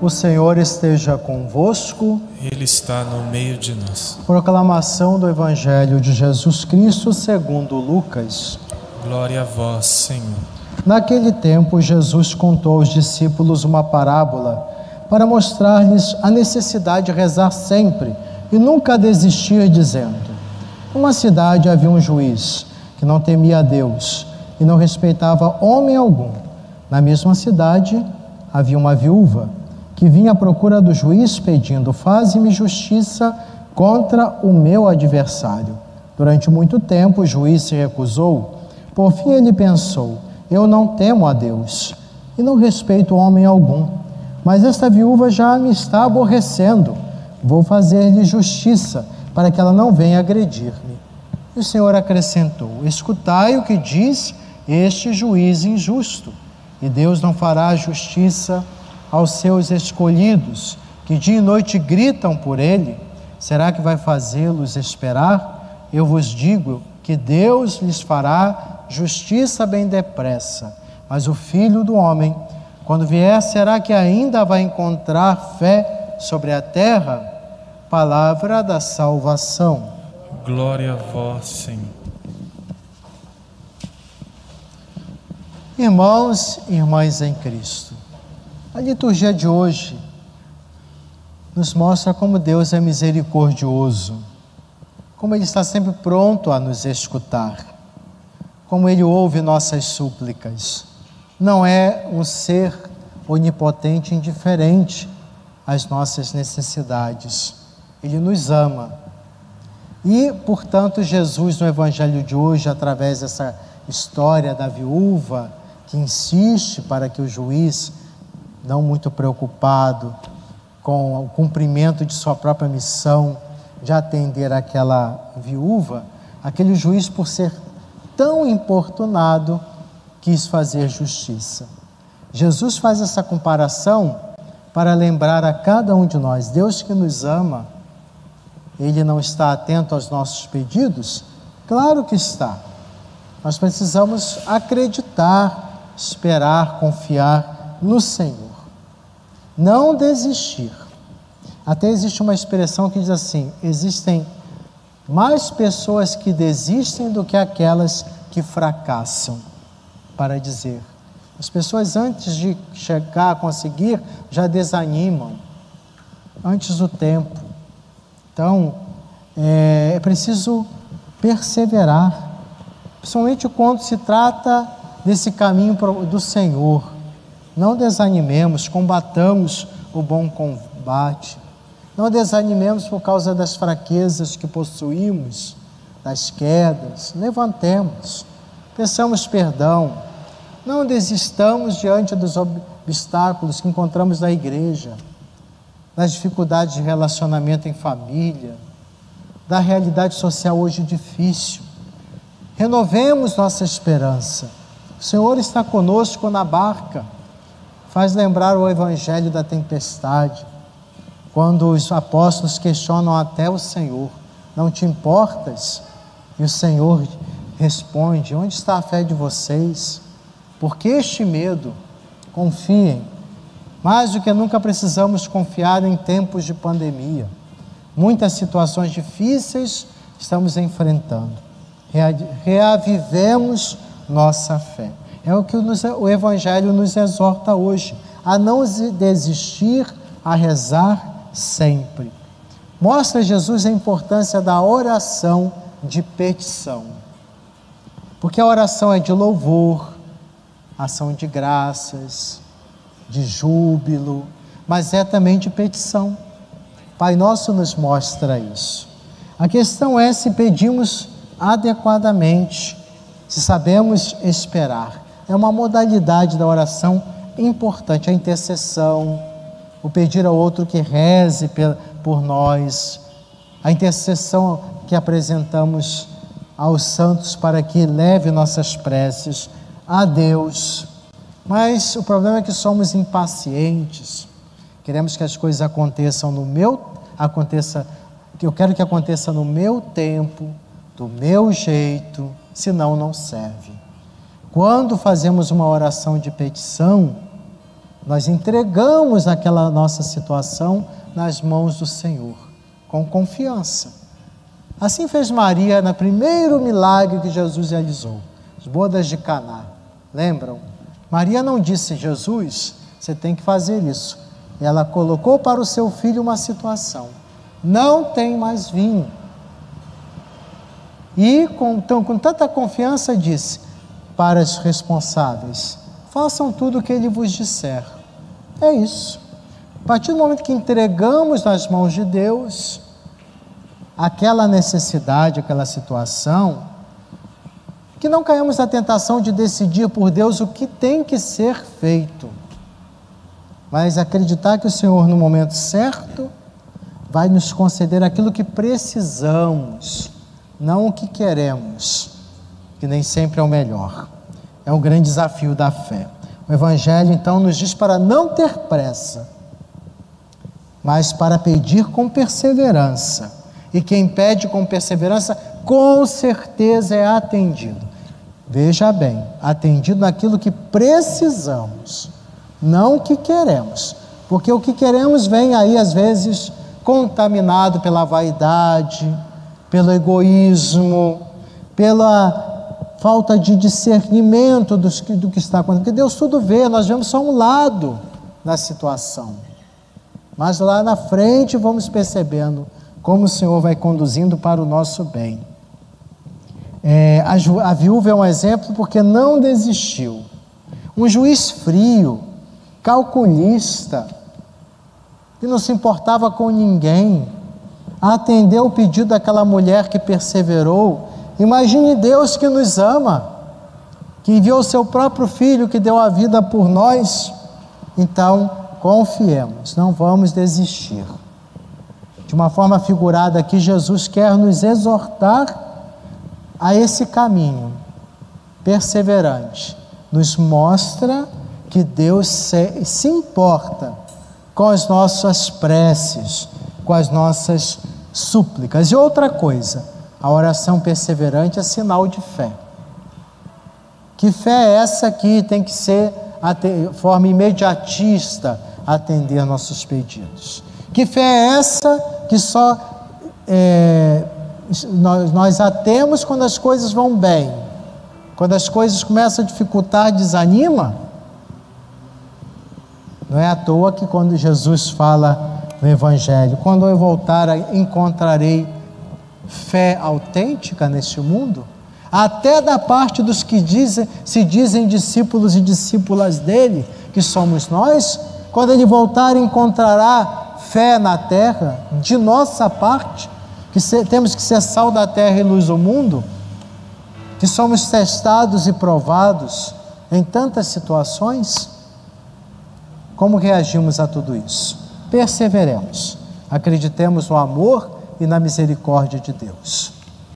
O Senhor esteja convosco. Ele está no meio de nós. Proclamação do Evangelho de Jesus Cristo segundo Lucas. Glória a vós, Senhor. Naquele tempo, Jesus contou aos discípulos uma parábola para mostrar-lhes a necessidade de rezar sempre e nunca desistir, dizendo: Numa cidade havia um juiz que não temia a Deus e não respeitava homem algum. Na mesma cidade havia uma viúva que vinha à procura do juiz pedindo: Faze-me justiça contra o meu adversário. Durante muito tempo o juiz se recusou. Por fim ele pensou: Eu não temo a Deus e não respeito homem algum. Mas esta viúva já me está aborrecendo. Vou fazer-lhe justiça para que ela não venha agredir-me. E o Senhor acrescentou: Escutai o que diz este juiz injusto. E Deus não fará justiça aos seus escolhidos, que dia e noite gritam por ele, será que vai fazê-los esperar? Eu vos digo que Deus lhes fará justiça bem depressa. Mas o filho do homem, quando vier, será que ainda vai encontrar fé sobre a terra? Palavra da salvação. Glória a vós, Senhor. Irmãos e irmãs em Cristo, a liturgia de hoje nos mostra como Deus é misericordioso, como Ele está sempre pronto a nos escutar, como Ele ouve nossas súplicas. Não é um ser onipotente indiferente às nossas necessidades. Ele nos ama. E, portanto, Jesus, no Evangelho de hoje, através dessa história da viúva que insiste para que o juiz não muito preocupado com o cumprimento de sua própria missão de atender aquela viúva, aquele juiz, por ser tão importunado, quis fazer justiça. Jesus faz essa comparação para lembrar a cada um de nós: Deus que nos ama, Ele não está atento aos nossos pedidos? Claro que está. Nós precisamos acreditar, esperar, confiar no Senhor. Não desistir. Até existe uma expressão que diz assim: existem mais pessoas que desistem do que aquelas que fracassam. Para dizer, as pessoas antes de chegar a conseguir já desanimam, antes do tempo. Então, é, é preciso perseverar, principalmente quando se trata desse caminho do Senhor. Não desanimemos, combatamos o bom combate. Não desanimemos por causa das fraquezas que possuímos, das quedas. Levantemos, peçamos perdão. Não desistamos diante dos obstáculos que encontramos na igreja, das dificuldades de relacionamento em família, da realidade social hoje difícil. Renovemos nossa esperança. O Senhor está conosco na barca faz lembrar o evangelho da tempestade, quando os apóstolos questionam até o Senhor: Não te importas? E o Senhor responde: Onde está a fé de vocês? Por que este medo? Confiem. Mais do que nunca precisamos confiar em tempos de pandemia. Muitas situações difíceis estamos enfrentando. Reavivemos nossa fé. É o que o Evangelho nos exorta hoje, a não desistir, a rezar sempre. Mostra Jesus a importância da oração de petição. Porque a oração é de louvor, ação de graças, de júbilo, mas é também de petição. Pai Nosso nos mostra isso. A questão é se pedimos adequadamente, se sabemos esperar é uma modalidade da oração importante, a intercessão, o pedir ao outro que reze por nós, a intercessão que apresentamos aos santos para que leve nossas preces a Deus. Mas o problema é que somos impacientes. Queremos que as coisas aconteçam no meu aconteça que eu quero que aconteça no meu tempo, do meu jeito, senão não serve. Quando fazemos uma oração de petição, Nós entregamos aquela nossa situação nas mãos do Senhor, com confiança. Assim fez Maria no primeiro milagre que Jesus realizou, as bodas de Caná. Lembram? Maria não disse, Jesus, você tem que fazer isso. Ela colocou para o seu filho uma situação. Não tem mais vinho. E com, então, com tanta confiança disse para os responsáveis: façam tudo o que ele vos disser. É isso. A partir do momento que entregamos nas mãos de Deus aquela necessidade, aquela situação, que não caímos na tentação de decidir por Deus o que tem que ser feito, mas acreditar que o Senhor, no momento certo, vai nos conceder aquilo que precisamos não o que queremos, que nem sempre é o melhor. É um grande desafio da fé. O Evangelho então nos diz para não ter pressa, mas para pedir com perseverança. E quem pede com perseverança, com certeza é atendido. Veja bem, atendido naquilo que precisamos, não o que queremos. Porque o que queremos vem aí, às vezes, contaminado pela vaidade, pelo egoísmo, pela falta de discernimento do que, do que está acontecendo. Porque Deus tudo vê, nós vemos só um lado da situação. Mas lá na frente vamos percebendo como o Senhor vai conduzindo para o nosso bem. É, a, a viúva é um exemplo porque não desistiu. Um juiz frio, calculista, que não se importava com ninguém, atendeu o pedido daquela mulher que perseverou. Imagine Deus que nos ama, que enviou o seu próprio filho, que deu a vida por nós. Então, confiemos, não vamos desistir. De uma forma figurada aqui, Jesus quer nos exortar a esse caminho perseverante. Nos mostra que Deus se, se importa com as nossas preces, com as nossas súplicas. E outra coisa, a oração perseverante é sinal de fé. Que fé é essa que tem que ser de forma imediatista atender nossos pedidos? Que fé é essa que só é, nós, nós a temos quando as coisas vão bem? Quando as coisas começam a dificultar, desanima? Não é à toa que quando Jesus fala no Evangelho. Quando eu voltar, encontrarei fé autêntica neste mundo? Até da parte dos que dizem, se dizem discípulos e discípulas dele, que somos nós, quando ele voltar, encontrará fé na terra, de nossa parte, que se, temos que ser sal da terra e luz do mundo, que somos testados e provados em tantas situações. Como reagimos a tudo isso? perseveremos, acreditemos no amor e na misericórdia de Deus.